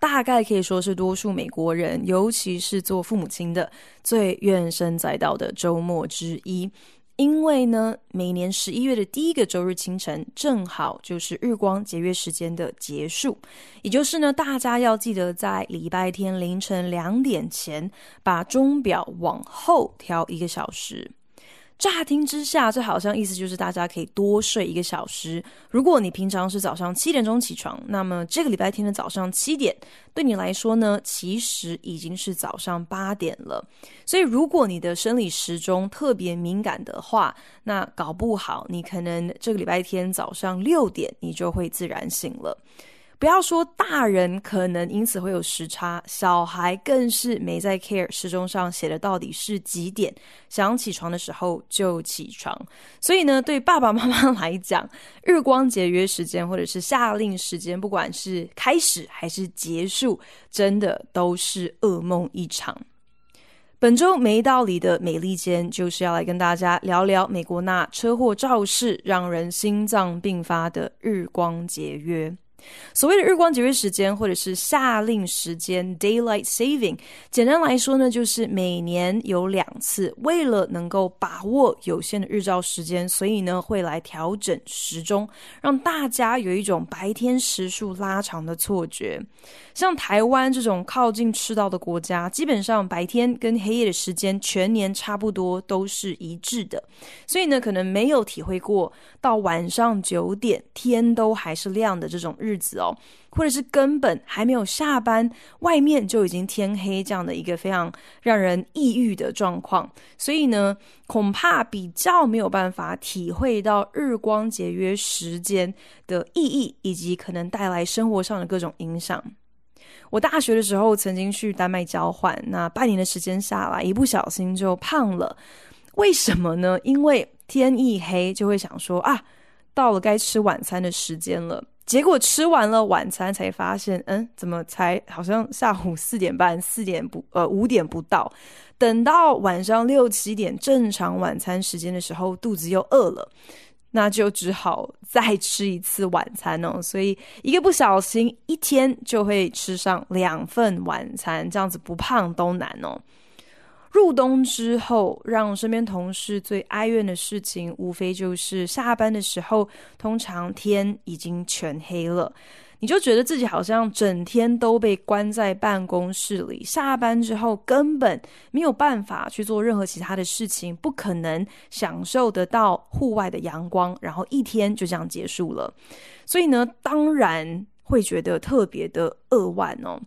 大概可以说是多数美国人，尤其是做父母亲的，最怨声载道的周末之一。因为呢，每年十一月的第一个周日清晨，正好就是日光节约时间的结束，也就是呢，大家要记得在礼拜天凌晨两点前，把钟表往后调一个小时。乍听之下，这好像意思就是大家可以多睡一个小时。如果你平常是早上七点钟起床，那么这个礼拜天的早上七点，对你来说呢，其实已经是早上八点了。所以，如果你的生理时钟特别敏感的话，那搞不好你可能这个礼拜天早上六点，你就会自然醒了。不要说大人可能因此会有时差，小孩更是没在 care 时钟上写的到底是几点，想起床的时候就起床。所以呢，对爸爸妈妈来讲，日光节约时间或者是夏令时间，不管是开始还是结束，真的都是噩梦一场。本周没道理的美利坚就是要来跟大家聊聊美国那车祸肇事让人心脏病发的日光节约。所谓的日光节约时间，或者是夏令时间 （daylight saving），简单来说呢，就是每年有两次，为了能够把握有限的日照时间，所以呢会来调整时钟，让大家有一种白天时数拉长的错觉。像台湾这种靠近赤道的国家，基本上白天跟黑夜的时间全年差不多都是一致的，所以呢可能没有体会过到晚上九点天都还是亮的这种日。日子哦，或者是根本还没有下班，外面就已经天黑，这样的一个非常让人抑郁的状况。所以呢，恐怕比较没有办法体会到日光节约时间的意义，以及可能带来生活上的各种影响。我大学的时候曾经去丹麦交换，那半年的时间下来，一不小心就胖了。为什么呢？因为天一黑就会想说啊，到了该吃晚餐的时间了。结果吃完了晚餐，才发现，嗯，怎么才好像下午四点半、四点不呃五点不到，等到晚上六七点正常晚餐时间的时候，肚子又饿了，那就只好再吃一次晚餐哦。所以一个不小心，一天就会吃上两份晚餐，这样子不胖都难哦。入冬之后，让身边同事最哀怨的事情，无非就是下班的时候，通常天已经全黑了，你就觉得自己好像整天都被关在办公室里，下班之后根本没有办法去做任何其他的事情，不可能享受得到户外的阳光，然后一天就这样结束了。所以呢，当然会觉得特别的扼腕哦。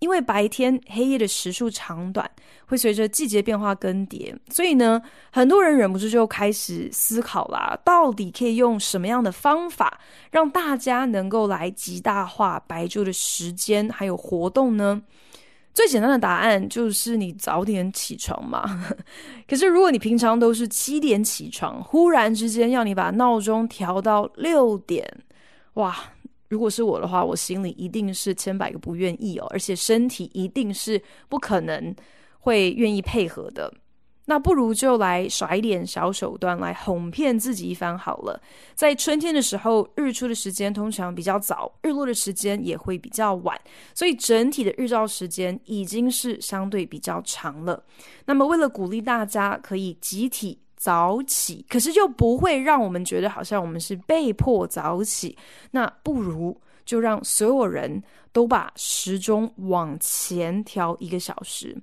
因为白天黑夜的时数长短会随着季节变化更迭，所以呢，很多人忍不住就开始思考啦，到底可以用什么样的方法让大家能够来极大化白昼的时间还有活动呢？最简单的答案就是你早点起床嘛。可是如果你平常都是七点起床，忽然之间要你把闹钟调到六点，哇！如果是我的话，我心里一定是千百个不愿意哦，而且身体一定是不可能会愿意配合的。那不如就来耍一点小手段来哄骗自己一番好了。在春天的时候，日出的时间通常比较早，日落的时间也会比较晚，所以整体的日照时间已经是相对比较长了。那么，为了鼓励大家可以集体。早起，可是就不会让我们觉得好像我们是被迫早起。那不如就让所有人都把时钟往前调一个小时。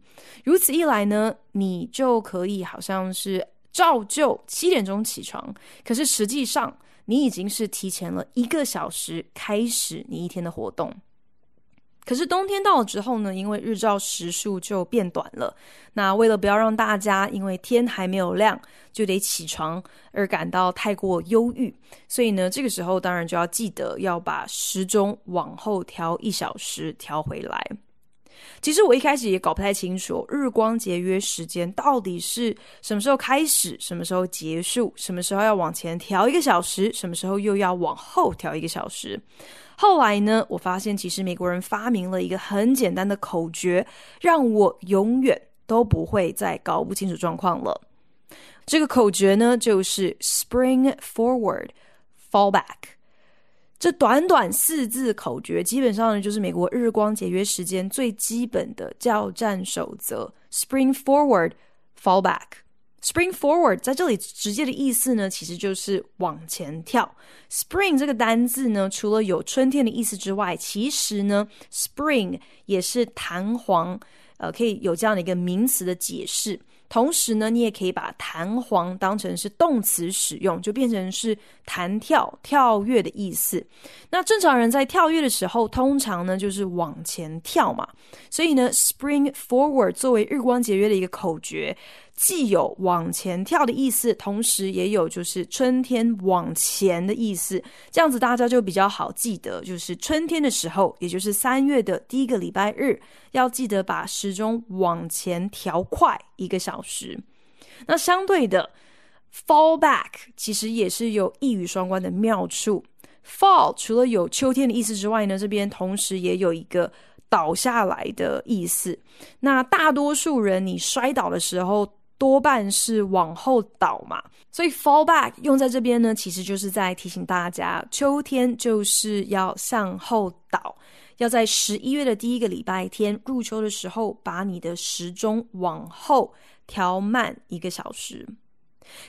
如此一来呢，你就可以好像是照旧七点钟起床，可是实际上你已经是提前了一个小时开始你一天的活动。可是冬天到了之后呢，因为日照时数就变短了。那为了不要让大家因为天还没有亮就得起床而感到太过忧郁，所以呢，这个时候当然就要记得要把时钟往后调一小时调回来。其实我一开始也搞不太清楚，日光节约时间到底是什么时候开始，什么时候结束，什么时候要往前调一个小时，什么时候又要往后调一个小时。后来呢，我发现其实美国人发明了一个很简单的口诀，让我永远都不会再搞不清楚状况了。这个口诀呢，就是 Spring Forward, Fall Back。这短短四字口诀，基本上呢，就是美国日光节约时间最基本的叫战守则。Spring forward, fall back. Spring forward 在这里直接的意思呢，其实就是往前跳。Spring 这个单字呢，除了有春天的意思之外，其实呢，Spring 也是弹簧，呃，可以有这样的一个名词的解释。同时呢，你也可以把弹簧当成是动词使用，就变成是弹跳、跳跃的意思。那正常人在跳跃的时候，通常呢就是往前跳嘛。所以呢，Spring Forward 作为日光节约的一个口诀。既有往前跳的意思，同时也有就是春天往前的意思，这样子大家就比较好记得。就是春天的时候，也就是三月的第一个礼拜日，要记得把时钟往前调快一个小时。那相对的，fall back 其实也是有一语双关的妙处。fall 除了有秋天的意思之外呢，这边同时也有一个倒下来的意思。那大多数人你摔倒的时候，多半是往后倒嘛，所以 fall back 用在这边呢，其实就是在提醒大家，秋天就是要向后倒，要在十一月的第一个礼拜天入秋的时候，把你的时钟往后调慢一个小时。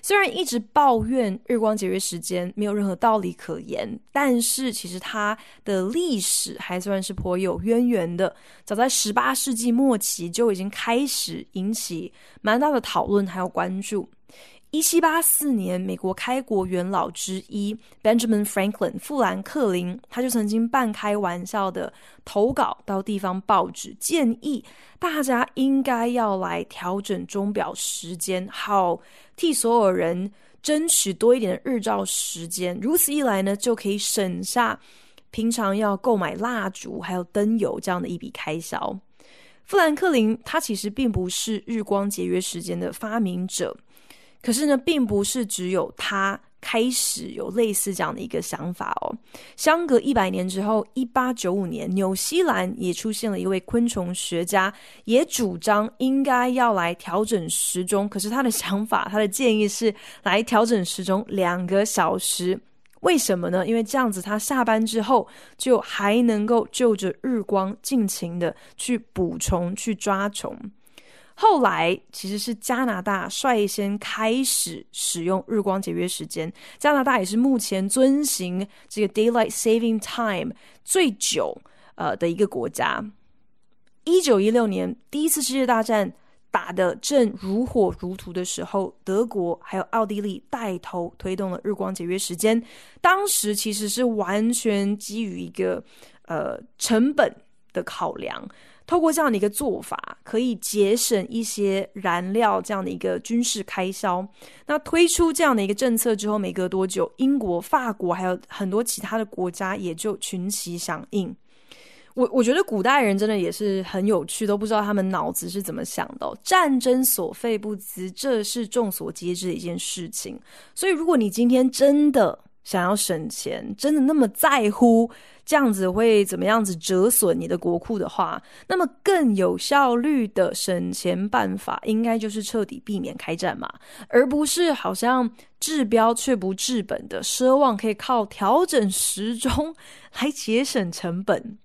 虽然一直抱怨日光节约时间没有任何道理可言，但是其实它的历史还算是颇有渊源的。早在十八世纪末期就已经开始引起蛮大的讨论还有关注。一七八四年，美国开国元老之一 Benjamin Franklin 富兰克林，他就曾经半开玩笑的投稿到地方报纸，建议大家应该要来调整钟表时间，好替所有人争取多一点的日照时间。如此一来呢，就可以省下平常要购买蜡烛还有灯油这样的一笔开销。富兰克林他其实并不是日光节约时间的发明者。可是呢，并不是只有他开始有类似这样的一个想法哦。相隔一百年之后，一八九五年，纽西兰也出现了一位昆虫学家，也主张应该要来调整时钟。可是他的想法，他的建议是来调整时钟两个小时。为什么呢？因为这样子，他下班之后就还能够就着日光尽情的去捕虫、去抓虫。后来其实是加拿大率先开始使用日光节约时间。加拿大也是目前遵行这个 Daylight Saving Time 最久呃的一个国家。一九一六年第一次世界大战打得正如火如荼的时候，德国还有奥地利带头推动了日光节约时间。当时其实是完全基于一个呃成本的考量。透过这样的一个做法，可以节省一些燃料这样的一个军事开销。那推出这样的一个政策之后，没隔多久，英国、法国还有很多其他的国家也就群起响应。我我觉得古代人真的也是很有趣，都不知道他们脑子是怎么想的。战争所费不资，这是众所皆知的一件事情。所以，如果你今天真的想要省钱，真的那么在乎，这样子会怎么样子折损你的国库的话，那么更有效率的省钱办法，应该就是彻底避免开战嘛，而不是好像治标却不治本的奢望可以靠调整时钟来节省成本。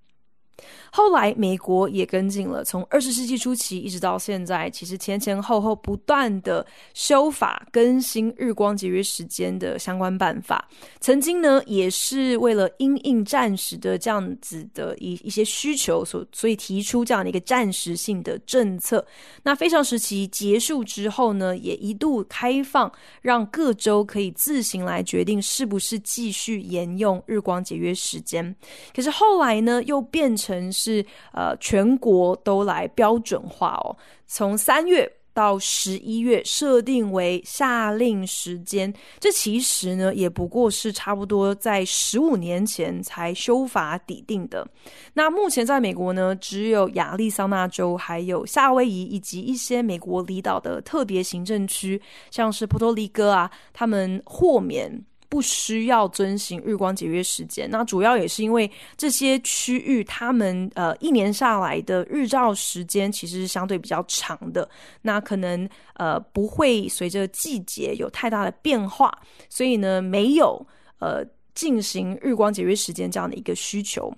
后来，美国也跟进了。从二十世纪初期一直到现在，其实前前后后不断的修法更新日光节约时间的相关办法。曾经呢，也是为了因应战时的这样子的一一些需求所，所以提出这样的一个战时性的政策。那非常时期结束之后呢，也一度开放，让各州可以自行来决定是不是继续沿用日光节约时间。可是后来呢，又变成。是呃，全国都来标准化哦。从三月到十一月设定为夏令时间，这其实呢也不过是差不多在十五年前才修法拟定的。那目前在美国呢，只有亚利桑那州、还有夏威夷以及一些美国离岛的特别行政区，像是波多黎各啊，他们豁免。不需要遵循日光节约时间，那主要也是因为这些区域他们呃一年下来的日照时间其实是相对比较长的，那可能呃不会随着季节有太大的变化，所以呢没有呃进行日光节约时间这样的一个需求。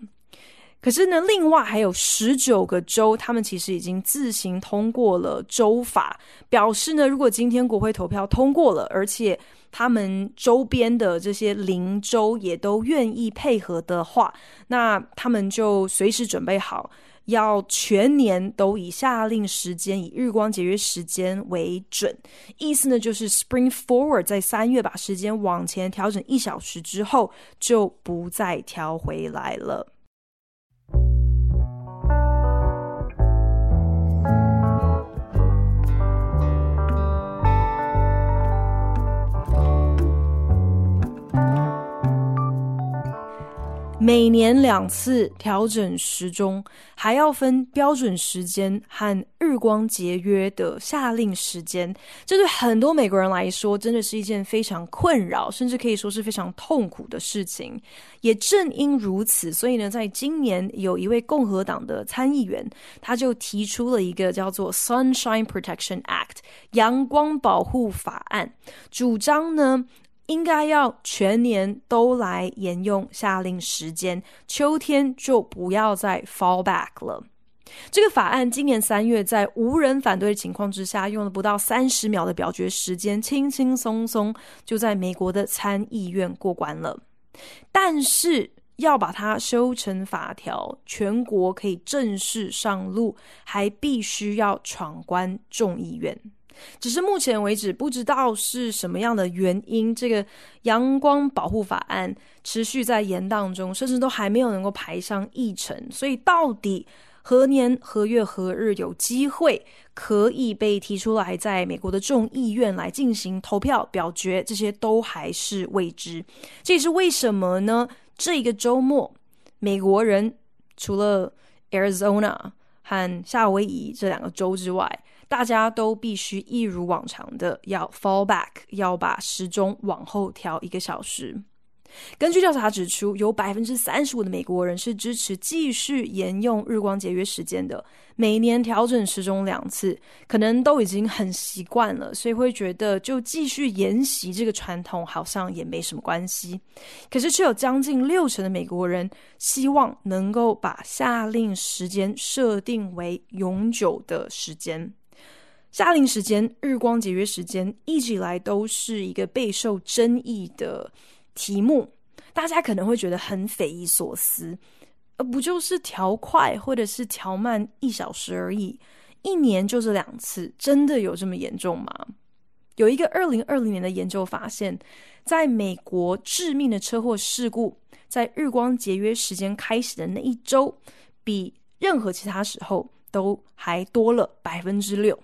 可是呢，另外还有十九个州，他们其实已经自行通过了州法，表示呢，如果今天国会投票通过了，而且他们周边的这些邻州也都愿意配合的话，那他们就随时准备好，要全年都以下令时间、以日光节约时间为准。意思呢，就是 Spring Forward，在三月把时间往前调整一小时之后，就不再调回来了。每年两次调整时钟，还要分标准时间和日光节约的夏令时间，这对很多美国人来说真的是一件非常困扰，甚至可以说是非常痛苦的事情。也正因如此，所以呢，在今年有一位共和党的参议员，他就提出了一个叫做 Sunshine Protection Act（ 阳光保护法案），主张呢。应该要全年都来沿用夏令时间，秋天就不要再 fall back 了。这个法案今年三月在无人反对的情况之下，用了不到三十秒的表决时间，轻轻松松就在美国的参议院过关了。但是要把它修成法条，全国可以正式上路，还必须要闯关众议院。只是目前为止，不知道是什么样的原因，这个阳光保护法案持续在延宕中，甚至都还没有能够排上议程。所以，到底何年何月何日有机会可以被提出来，在美国的众议院来进行投票表决，这些都还是未知。这也是为什么呢？这一个周末，美国人除了 Arizona 和夏威夷这两个州之外，大家都必须一如往常的要 fall back，要把时钟往后调一个小时。根据调查指出，有百分之三十五的美国人是支持继续沿用日光节约时间的。每年调整时钟两次，可能都已经很习惯了，所以会觉得就继续沿袭这个传统好像也没什么关系。可是却有将近六成的美国人希望能够把夏令时间设定为永久的时间。夏令时间、日光节约时间一直以来都是一个备受争议的题目，大家可能会觉得很匪夷所思，而不就是调快或者是调慢一小时而已，一年就这两次，真的有这么严重吗？有一个二零二零年的研究发现，在美国致命的车祸事故，在日光节约时间开始的那一周，比任何其他时候都还多了百分之六。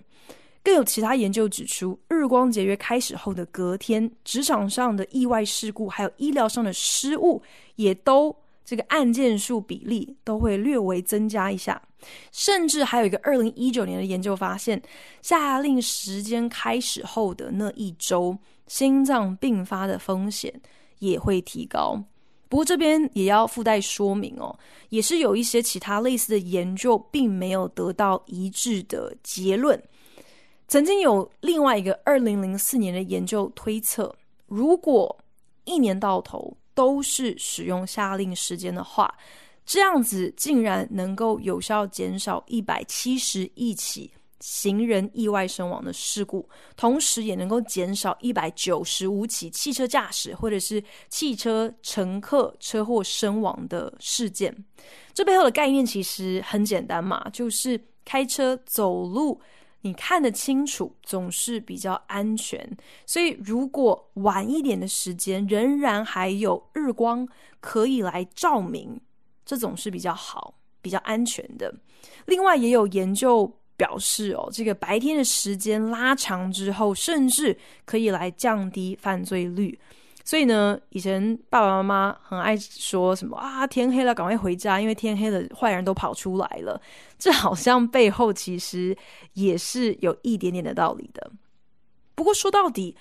更有其他研究指出，日光节约开始后的隔天，职场上的意外事故还有医疗上的失误，也都这个案件数比例都会略微增加一下。甚至还有一个二零一九年的研究发现，夏令时间开始后的那一周，心脏病发的风险也会提高。不过这边也要附带说明哦，也是有一些其他类似的研究，并没有得到一致的结论。曾经有另外一个二零零四年的研究推测，如果一年到头都是使用夏令时间的话，这样子竟然能够有效减少一百七十亿起行人意外身亡的事故，同时也能够减少一百九十五起汽车驾驶或者是汽车乘客车祸身亡的事件。这背后的概念其实很简单嘛，就是开车走路。你看得清楚，总是比较安全。所以，如果晚一点的时间仍然还有日光可以来照明，这总是比较好、比较安全的。另外，也有研究表示哦，这个白天的时间拉长之后，甚至可以来降低犯罪率。所以呢，以前爸爸妈妈很爱说什么啊，天黑了赶快回家，因为天黑了坏人都跑出来了。这好像背后其实也是有一点点的道理的。不过说到底，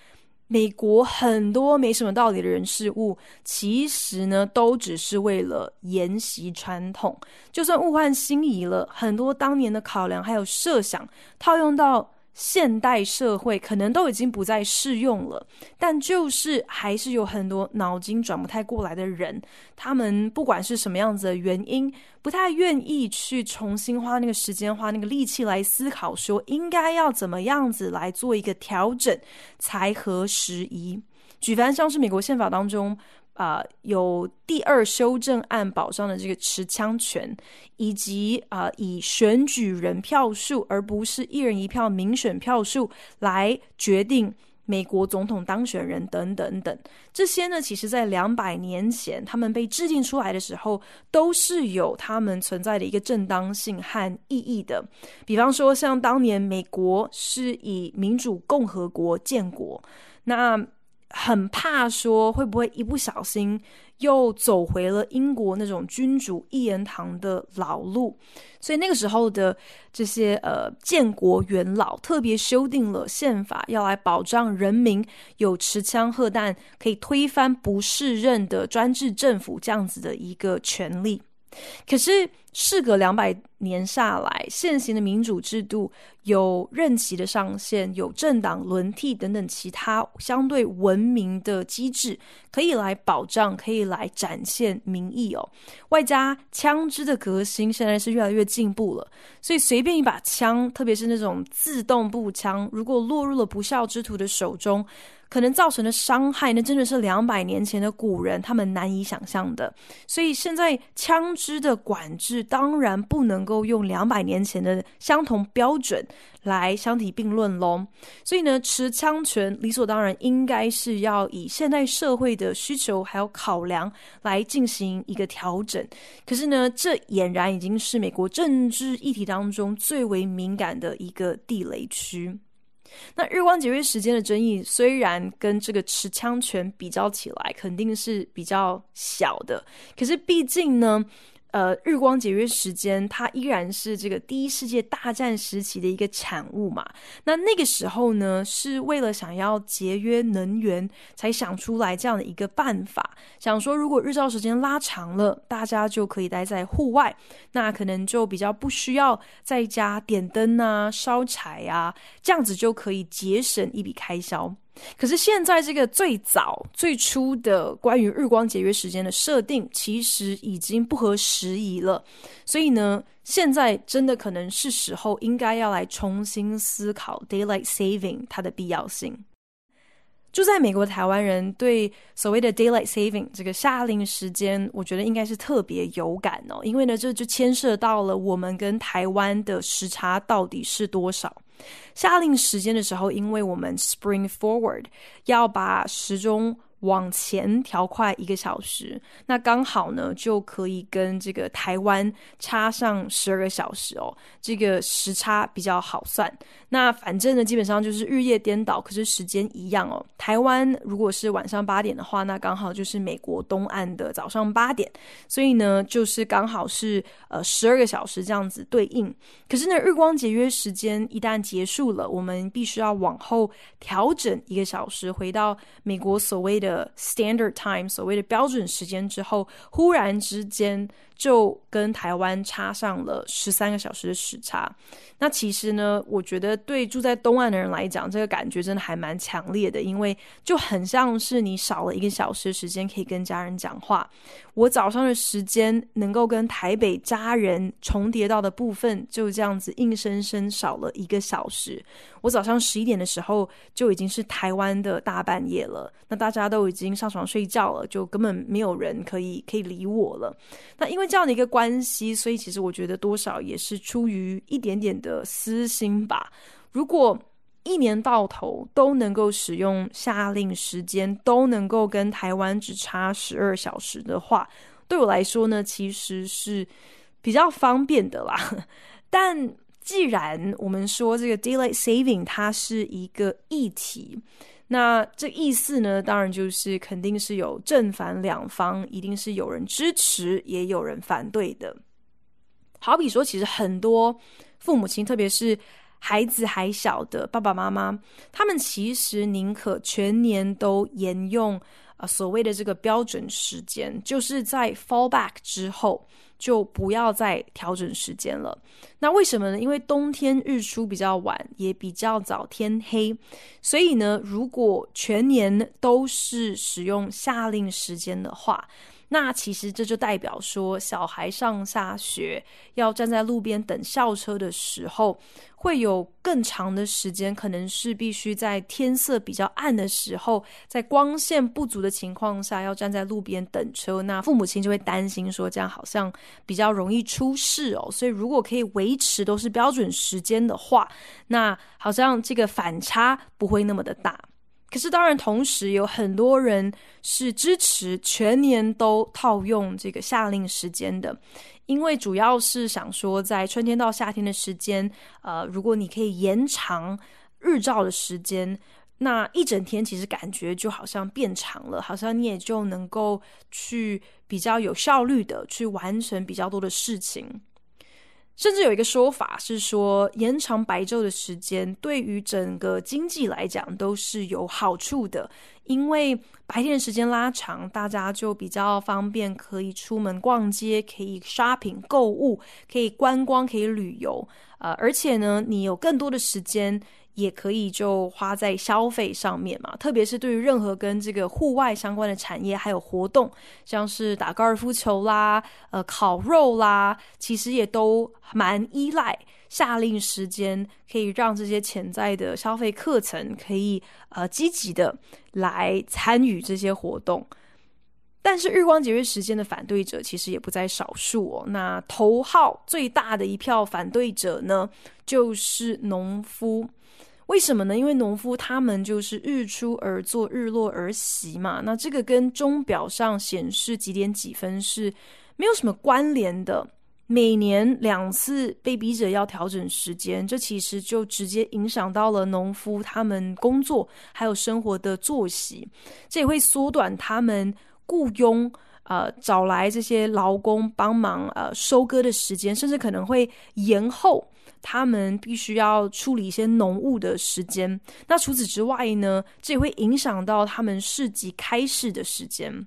美国很多没什么道理的人事物，其实呢都只是为了沿袭传统。就算物换星移了，很多当年的考量还有设想套用到。现代社会可能都已经不再适用了，但就是还是有很多脑筋转不太过来的人，他们不管是什么样子的原因，不太愿意去重新花那个时间、花那个力气来思考，说应该要怎么样子来做一个调整才合时宜。举凡像是美国宪法当中。啊、有第二修正案保障的这个持枪权，以及啊、以选举人票数而不是一人一票民选票数来决定美国总统当选人等等等，这些呢，其实在两百年前他们被制定出来的时候，都是有他们存在的一个正当性和意义的。比方说，像当年美国是以民主共和国建国，那。很怕说会不会一不小心又走回了英国那种君主一言堂的老路，所以那个时候的这些呃建国元老特别修订了宪法，要来保障人民有持枪荷弹可以推翻不适任的专制政府这样子的一个权利。可是，事隔两百年下来，现行的民主制度有任期的上限，有政党轮替等等其他相对文明的机制，可以来保障，可以来展现民意哦。外加枪支的革新，现在是越来越进步了，所以随便一把枪，特别是那种自动步枪，如果落入了不肖之徒的手中，可能造成的伤害，那真的是两百年前的古人他们难以想象的。所以现在枪支的管制当然不能够用两百年前的相同标准来相提并论喽。所以呢，持枪权理所当然应该是要以现代社会的需求还有考量来进行一个调整。可是呢，这俨然已经是美国政治议题当中最为敏感的一个地雷区。那日光节约时间的争议，虽然跟这个持枪权比较起来，肯定是比较小的，可是毕竟呢。呃，日光节约时间，它依然是这个第一世界大战时期的一个产物嘛。那那个时候呢，是为了想要节约能源，才想出来这样的一个办法。想说，如果日照时间拉长了，大家就可以待在户外，那可能就比较不需要在家点灯啊、烧柴啊，这样子就可以节省一笔开销。可是现在这个最早最初的关于日光节约时间的设定，其实已经不合时宜了。所以呢，现在真的可能是时候应该要来重新思考 daylight saving 它的必要性。住在美国的台湾人对所谓的 daylight saving 这个夏令时间，我觉得应该是特别有感哦，因为呢，这就牵涉到了我们跟台湾的时差到底是多少。夏令时间的时候，因为我们 spring forward 要把时钟往前调快一个小时，那刚好呢就可以跟这个台湾差上十二个小时哦，这个时差比较好算。那反正呢，基本上就是日夜颠倒，可是时间一样哦。台湾如果是晚上八点的话，那刚好就是美国东岸的早上八点，所以呢，就是刚好是呃十二个小时这样子对应。可是呢，日光节约时间一旦结束了，我们必须要往后调整一个小时，回到美国所谓的的 standard time，所谓的标准时间之后，忽然之间。就跟台湾差上了十三个小时的时差。那其实呢，我觉得对住在东岸的人来讲，这个感觉真的还蛮强烈的，因为就很像是你少了一个小时时间可以跟家人讲话。我早上的时间能够跟台北家人重叠到的部分，就这样子硬生生少了一个小时。我早上十一点的时候就已经是台湾的大半夜了，那大家都已经上床睡觉了，就根本没有人可以可以理我了。那因为这样的一个关系，所以其实我觉得多少也是出于一点点的私心吧。如果一年到头都能够使用夏令时间，都能够跟台湾只差十二小时的话，对我来说呢，其实是比较方便的啦。但既然我们说这个 daylight saving 它是一个议题，那这意思呢，当然就是肯定是有正反两方，一定是有人支持，也有人反对的。好比说，其实很多父母亲，特别是孩子还小的爸爸妈妈，他们其实宁可全年都沿用啊所谓的这个标准时间，就是在 fallback 之后。就不要再调整时间了。那为什么呢？因为冬天日出比较晚，也比较早天黑，所以呢，如果全年都是使用夏令时间的话，那其实这就代表说，小孩上下学要站在路边等校车的时候，会有更长的时间，可能是必须在天色比较暗的时候，在光线不足的情况下，要站在路边等车。那父母亲就会担心说，这样好像比较容易出事哦。所以如果可以维持都是标准时间的话，那好像这个反差不会那么的大。可是，当然，同时有很多人是支持全年都套用这个夏令时间的，因为主要是想说，在春天到夏天的时间，呃，如果你可以延长日照的时间，那一整天其实感觉就好像变长了，好像你也就能够去比较有效率的去完成比较多的事情。甚至有一个说法是说，延长白昼的时间对于整个经济来讲都是有好处的，因为白天的时间拉长，大家就比较方便，可以出门逛街，可以 shopping 购物，可以观光，可以旅游，呃，而且呢，你有更多的时间。也可以就花在消费上面嘛，特别是对于任何跟这个户外相关的产业还有活动，像是打高尔夫球啦、呃烤肉啦，其实也都蛮依赖夏令时间，可以让这些潜在的消费课程可以呃积极的来参与这些活动。但是日光节约时间的反对者其实也不在少数哦。那头号最大的一票反对者呢，就是农夫。为什么呢？因为农夫他们就是日出而作，日落而息嘛。那这个跟钟表上显示几点几分是没有什么关联的。每年两次被逼着要调整时间，这其实就直接影响到了农夫他们工作还有生活的作息。这也会缩短他们雇佣呃找来这些劳工帮忙呃收割的时间，甚至可能会延后。他们必须要处理一些浓雾的时间，那除此之外呢，这也会影响到他们市集开市的时间。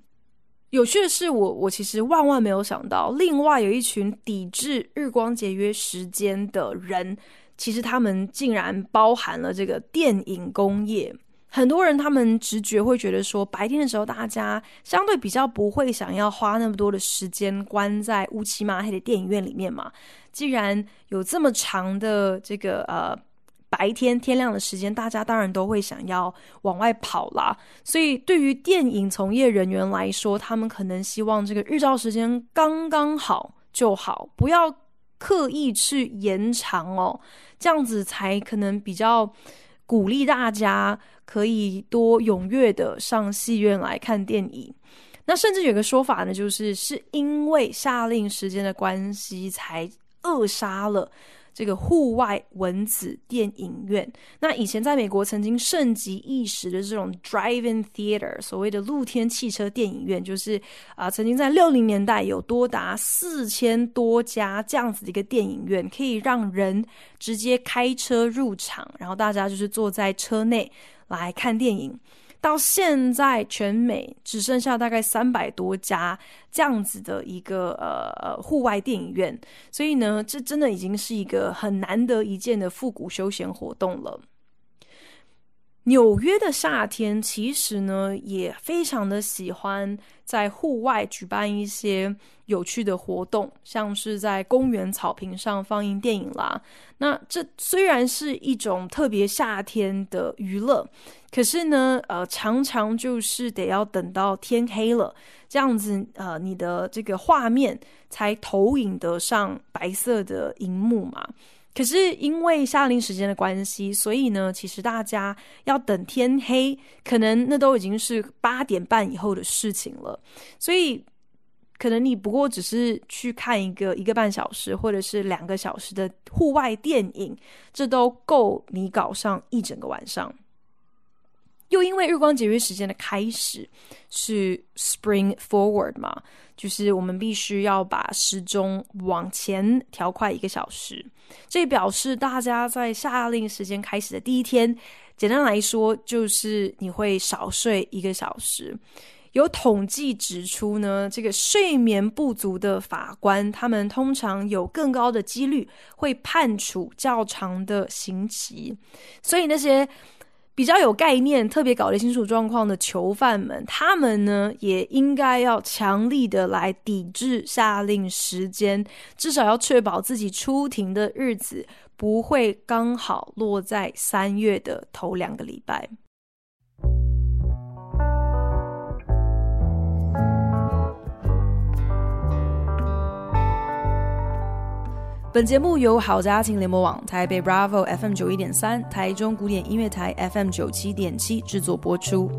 有趣的是我，我我其实万万没有想到，另外有一群抵制日光节约时间的人，其实他们竟然包含了这个电影工业。很多人他们直觉会觉得说，白天的时候大家相对比较不会想要花那么多的时间关在乌漆嘛黑的电影院里面嘛。既然有这么长的这个呃白天天亮的时间，大家当然都会想要往外跑啦。所以对于电影从业人员来说，他们可能希望这个日照时间刚刚好就好，不要刻意去延长哦，这样子才可能比较鼓励大家。可以多踊跃的上戏院来看电影，那甚至有个说法呢，就是是因为夏令时间的关系，才扼杀了这个户外蚊子电影院。那以前在美国曾经盛极一时的这种 drive-in theater，所谓的露天汽车电影院，就是啊、曾经在六零年代有多达四千多家这样子的一个电影院，可以让人直接开车入场，然后大家就是坐在车内。来看电影，到现在全美只剩下大概三百多家这样子的一个呃户外电影院，所以呢，这真的已经是一个很难得一见的复古休闲活动了。纽约的夏天其实呢，也非常的喜欢在户外举办一些有趣的活动，像是在公园草坪上放映电影啦。那这虽然是一种特别夏天的娱乐，可是呢，呃，常常就是得要等到天黑了，这样子，呃，你的这个画面才投影得上白色的荧幕嘛。可是因为夏令时间的关系，所以呢，其实大家要等天黑，可能那都已经是八点半以后的事情了。所以可能你不过只是去看一个一个半小时或者是两个小时的户外电影，这都够你搞上一整个晚上。又因为日光节约时间的开始是 Spring Forward 嘛，就是我们必须要把时钟往前调快一个小时，这表示大家在夏令时间开始的第一天，简单来说就是你会少睡一个小时。有统计指出呢，这个睡眠不足的法官，他们通常有更高的几率会判处较长的刑期，所以那些。比较有概念、特别搞得清楚状况的囚犯们，他们呢也应该要强力的来抵制下令时间，至少要确保自己出庭的日子不会刚好落在三月的头两个礼拜。本节目由好家庭联盟网、台北 Bravo FM 九一点三、台中古典音乐台 FM 九七点七制作播出。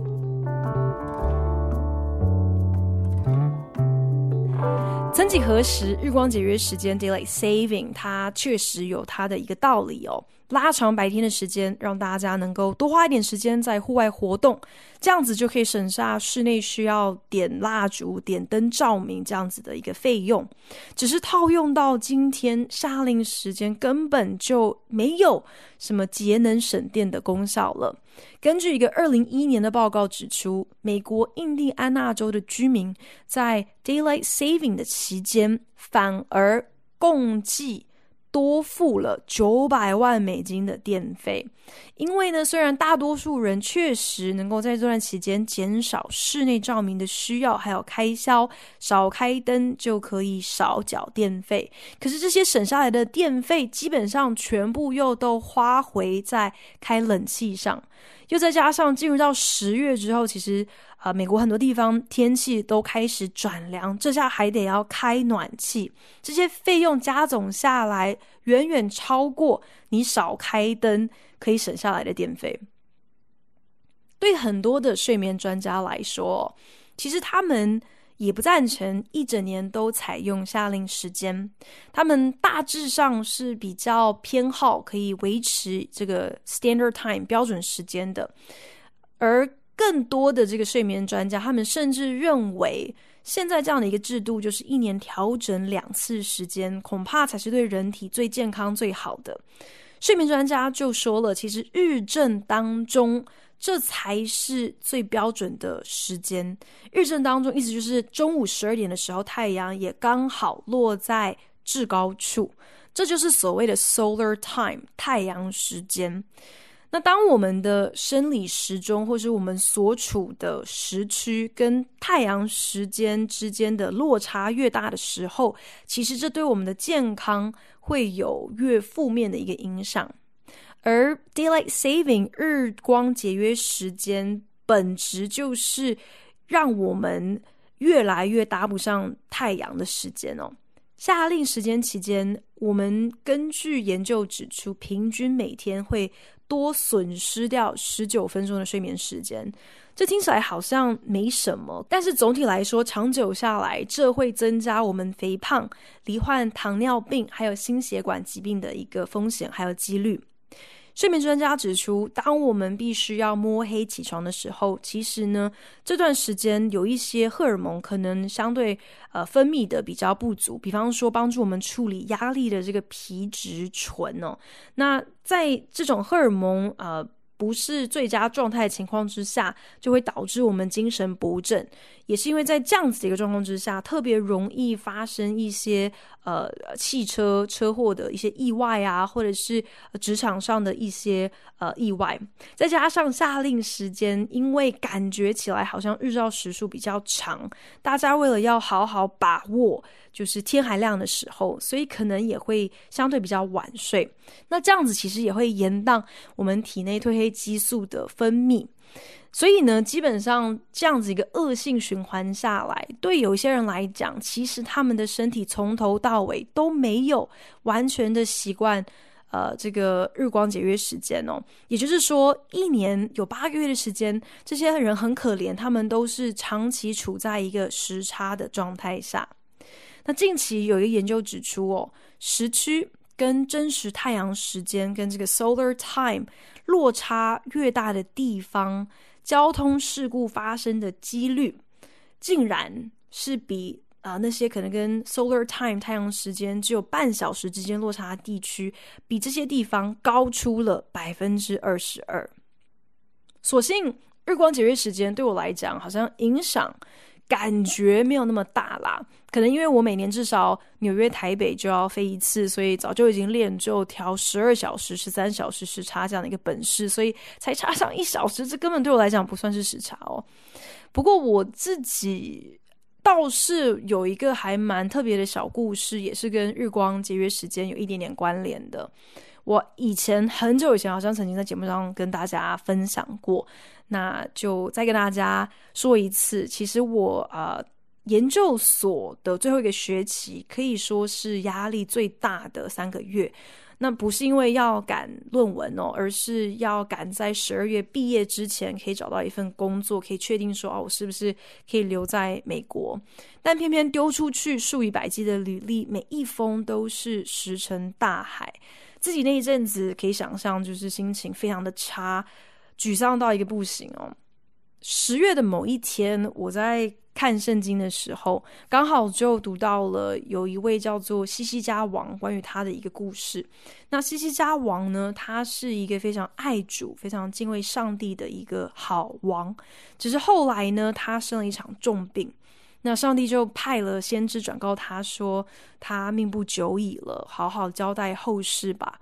曾几何时，日光节约时间 （Daylight Saving） 它确实有它的一个道理哦。拉长白天的时间，让大家能够多花一点时间在户外活动，这样子就可以省下室内需要点蜡烛、点灯照明这样子的一个费用。只是套用到今天，夏令时间根本就没有什么节能省电的功效了。根据一个二零一一年的报告指出，美国印第安纳州的居民在 Daylight Saving 的期间，反而共计。多付了九百万美金的电费，因为呢，虽然大多数人确实能够在这段期间减少室内照明的需要，还有开销，少开灯就可以少缴电费。可是这些省下来的电费，基本上全部又都花回在开冷气上。又再加上进入到十月之后，其实啊、呃，美国很多地方天气都开始转凉，这下还得要开暖气，这些费用加总下来，远远超过你少开灯可以省下来的电费。对很多的睡眠专家来说，其实他们。也不赞成一整年都采用夏令时间，他们大致上是比较偏好可以维持这个 standard time 标准时间的，而更多的这个睡眠专家，他们甚至认为现在这样的一个制度，就是一年调整两次时间，恐怕才是对人体最健康最好的。睡眠专家就说了，其实日正当中。这才是最标准的时间。日正当中，意思就是中午十二点的时候，太阳也刚好落在至高处，这就是所谓的 solar time 太阳时间。那当我们的生理时钟，或是我们所处的时区跟太阳时间之间的落差越大的时候，其实这对我们的健康会有越负面的一个影响。而 Daylight Saving 日光节约时间本质就是让我们越来越搭不上太阳的时间哦。夏令时间期间，我们根据研究指出，平均每天会多损失掉十九分钟的睡眠时间。这听起来好像没什么，但是总体来说，长久下来，这会增加我们肥胖、罹患糖尿病还有心血管疾病的一个风险还有几率。睡眠专家指出，当我们必须要摸黑起床的时候，其实呢，这段时间有一些荷尔蒙可能相对呃分泌的比较不足，比方说帮助我们处理压力的这个皮质醇哦。那在这种荷尔蒙呃不是最佳状态情况之下，就会导致我们精神不振。也是因为在这样子的一个状况之下，特别容易发生一些呃汽车车祸的一些意外啊，或者是职场上的一些呃意外。再加上夏令时间，因为感觉起来好像日照时数比较长，大家为了要好好把握，就是天还亮的时候，所以可能也会相对比较晚睡。那这样子其实也会延宕我们体内褪黑激素的分泌。所以呢，基本上这样子一个恶性循环下来，对有些人来讲，其实他们的身体从头到尾都没有完全的习惯，呃这个日光节约时间哦。也就是说，一年有八个月的时间，这些人很可怜，他们都是长期处在一个时差的状态下。那近期有一个研究指出哦，时区跟真实太阳时间跟这个 solar time 落差越大的地方，交通事故发生的几率，竟然是比啊、那些可能跟 solar time 太阳时间只有半小时之间落差的地区，比这些地方高出了百分之二十二。所幸日光节约时间对我来讲，好像影响。感觉没有那么大啦，可能因为我每年至少纽约、台北就要飞一次，所以早就已经练就调十二小时、十三小时时差这样的一个本事，所以才差上一小时，这根本对我来讲不算是时差哦。不过我自己倒是有一个还蛮特别的小故事，也是跟日光节约时间有一点点关联的。我以前很久以前好像曾经在节目上跟大家分享过，那就再跟大家说一次。其实我呃研究所的最后一个学期可以说是压力最大的三个月。那不是因为要赶论文哦，而是要赶在十二月毕业之前可以找到一份工作，可以确定说哦，我是不是可以留在美国。但偏偏丢出去数以百计的履历，每一封都是石沉大海。自己那一阵子可以想象，就是心情非常的差，沮丧到一个不行哦。十月的某一天，我在看圣经的时候，刚好就读到了有一位叫做西西家王关于他的一个故事。那西西家王呢，他是一个非常爱主、非常敬畏上帝的一个好王，只是后来呢，他生了一场重病。那上帝就派了先知转告他说，他命不久矣了，好好交代后事吧。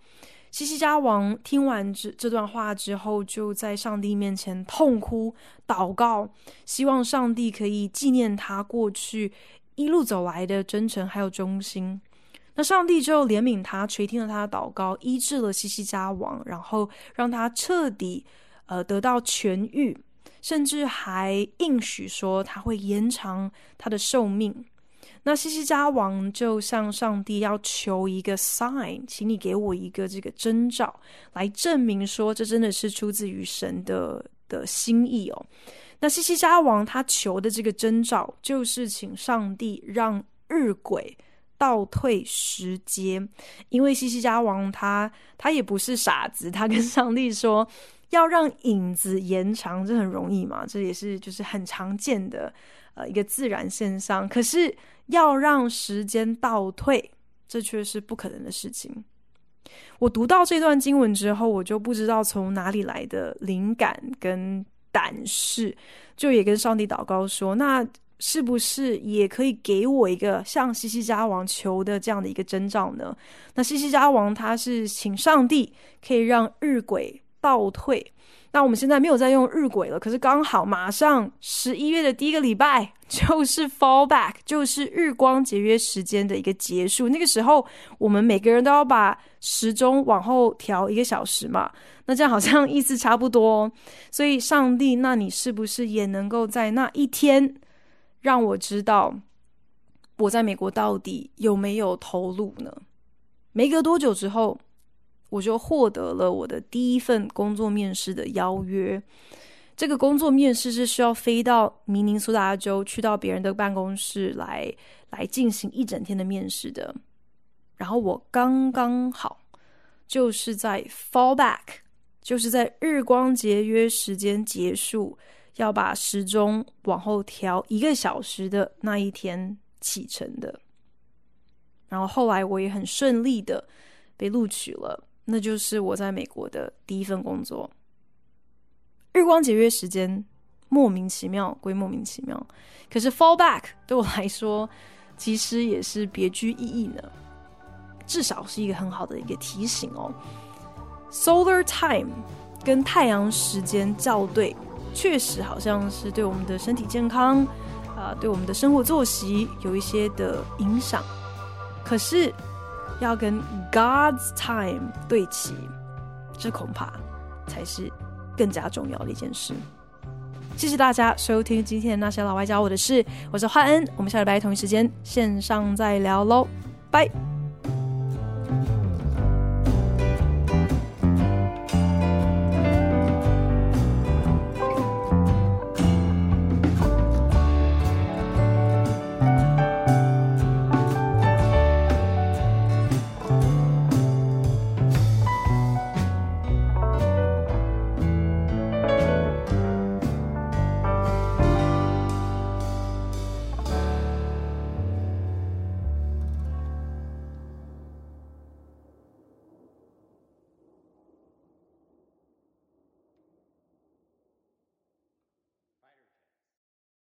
西西家王听完这这段话之后，就在上帝面前痛哭祷告，希望上帝可以纪念他过去一路走来的真诚还有忠心。那上帝就怜悯他，垂听了他的祷告，医治了西西家王，然后让他彻底呃得到痊愈。甚至还应许说他会延长他的寿命。那西西家王就向上帝要求一个 sign，请你给我一个这个征兆，来证明说这真的是出自于神的的心意哦。那西西家王他求的这个征兆，就是请上帝让日晷倒退时间，因为西西家王他他也不是傻子，他跟上帝说。要让影子延长，这很容易嘛？这也是就是很常见的呃一个自然现象。可是要让时间倒退，这却是不可能的事情。我读到这段经文之后，我就不知道从哪里来的灵感跟胆识，就也跟上帝祷告说：那是不是也可以给我一个像西西家王求的这样的一个征兆呢？那西西家王他是请上帝可以让日晷。倒退，那我们现在没有在用日晷了。可是刚好马上十一月的第一个礼拜 就是 fall back，就是日光节约时间的一个结束。那个时候，我们每个人都要把时钟往后调一个小时嘛。那这样好像意思差不多。所以，上帝，那你是不是也能够在那一天让我知道我在美国到底有没有投入呢？没隔多久之后。我就获得了我的第一份工作面试的邀约。这个工作面试是需要飞到明尼苏达州，去到别人的办公室来来进行一整天的面试的。然后我刚刚好就是在 fall back，就是在日光节约时间结束，要把时钟往后调一个小时的那一天启程的。然后后来我也很顺利的被录取了。那就是我在美国的第一份工作。日光节约时间莫名其妙归莫名其妙，可是 fall back 对我来说其实也是别具意义呢。至少是一个很好的一个提醒哦。Solar time 跟太阳时间校对，确实好像是对我们的身体健康啊、对我们的生活作息有一些的影响。可是。要跟 God's time 对齐，这恐怕才是更加重要的一件事。谢谢大家收听今天的那些老外教我的事，我是焕恩，我们下礼拜同一时间线上再聊喽，拜。